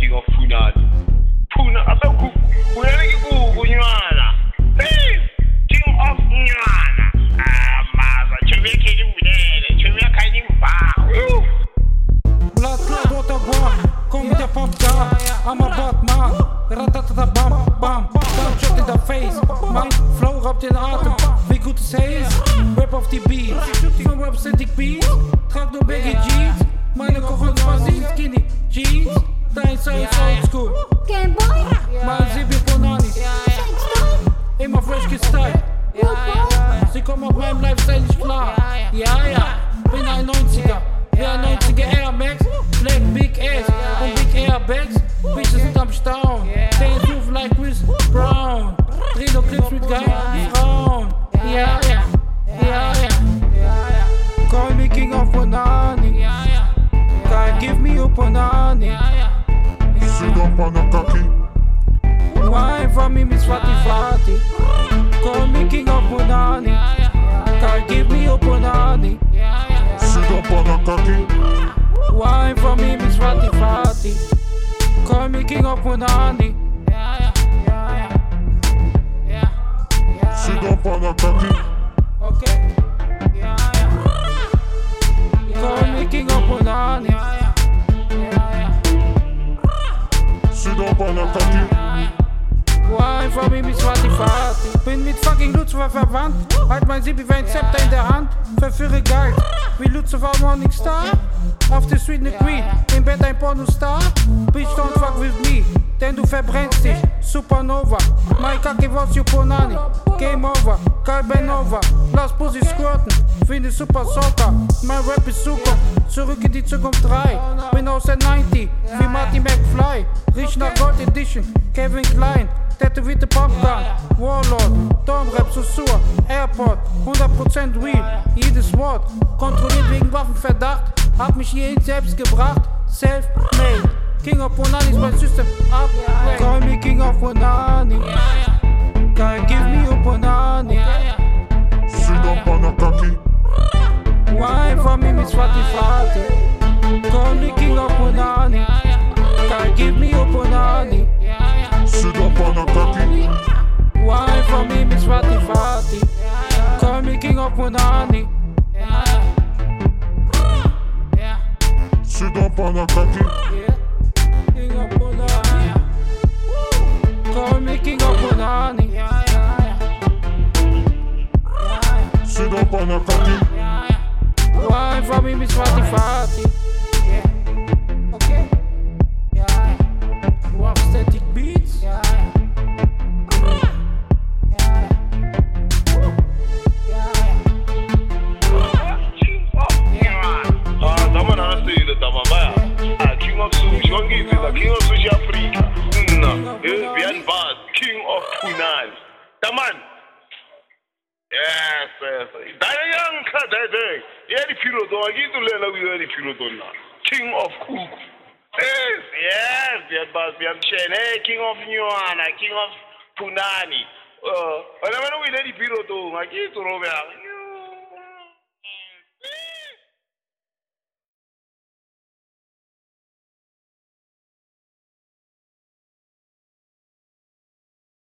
king of Funad. Funad, I said, where you go, Gunyana? Hey, king of Gunyana. Ah, Maza, Jamaica, you there, Jamaica, you back. Blood, blood, water, bomb. Come to pop down. I'm a bad man. Ratatata, bam, bam. Down, shot in the face. My flow rubbed in the heart. Wie goed is hees? Rap off the beat. From rap zet beat. Gaat door Baggy Jeans. Meine Kochen war sie skinny Jeans. Dein Size Oldschool. Gameboy, Mein Sibi Bonanis. Sextoy, Immer fresh gestylt. Sie kommen auf meinem Lifestyle nicht klar. Ja, ja, bin ein 90er. Wer ein 90er Air Max, Black Big Ass. Und Big Airbags. Bitches sind am Staunen. Dance move like Chris Brown. Dreh nur Clips mit geilen Frauen. Ja, ja, ja, ja. Call me King of Punani. God give me a Punani. Sit up on a cocky. Wine for me, Miss Fatty Fatty. Call me King of Punani. God give me a Punani. Sit up on a cocky. Wine for me, Miss Fatty Fatty. Call me King of Punani. Sit up on a cocky. Okay. Cocky. For me, Miss Fatty Fatty. Bin mit fucking Lucifer verwandt. Halt mein Sibi wie ein Zepter in der Hand. Verführe Geist. Wie Lucifer Morning Star. Auf der Street ne Queen. Im Bett ein Pornostar. Bitch, don't fuck with me. Denn du verbrennst dich. Supernova. Mein Kacke was you Ponani. Game over. Karl Benova. Lass Pussy squirten. Finde Super Soccer. Mein Rap ist Zukunft. Zurück in die Zukunft 3. Bin aus der 90. Wie Marty McFly. Riech nach Gold Edition. Kevin Klein. Tätowierte Popgun, Warlord, Domrap, Susur, Airport, 100% Real, jedes Wort, kontrolliert wegen Waffenverdacht, hab mich hierhin selbst gebracht, self-made, King of Bonani ist mein System, up, call me King of Bonani, God give me a Bonani, Sit up on a cocky. wine for me, Miss Fatty, call me King Sit up on a cocky. Wine for me, Miss Fatty Fatty. Call me King of Punani. Sit up on a cocky. King of Punani. Call me King of Punani. Sit up on a cocky. Wine for me, Miss Fatty Fatty. Taman. Yes, yes. Daya yang ka dede. Ye di piro do, wangi tu le la wiyo di piro na. King of Cook. Yes, yes, Bian Bas, Bian Chen. Hey, King of Nyuana, King of Punani. Uh, wala mana wile di piro do, wangi tu robe.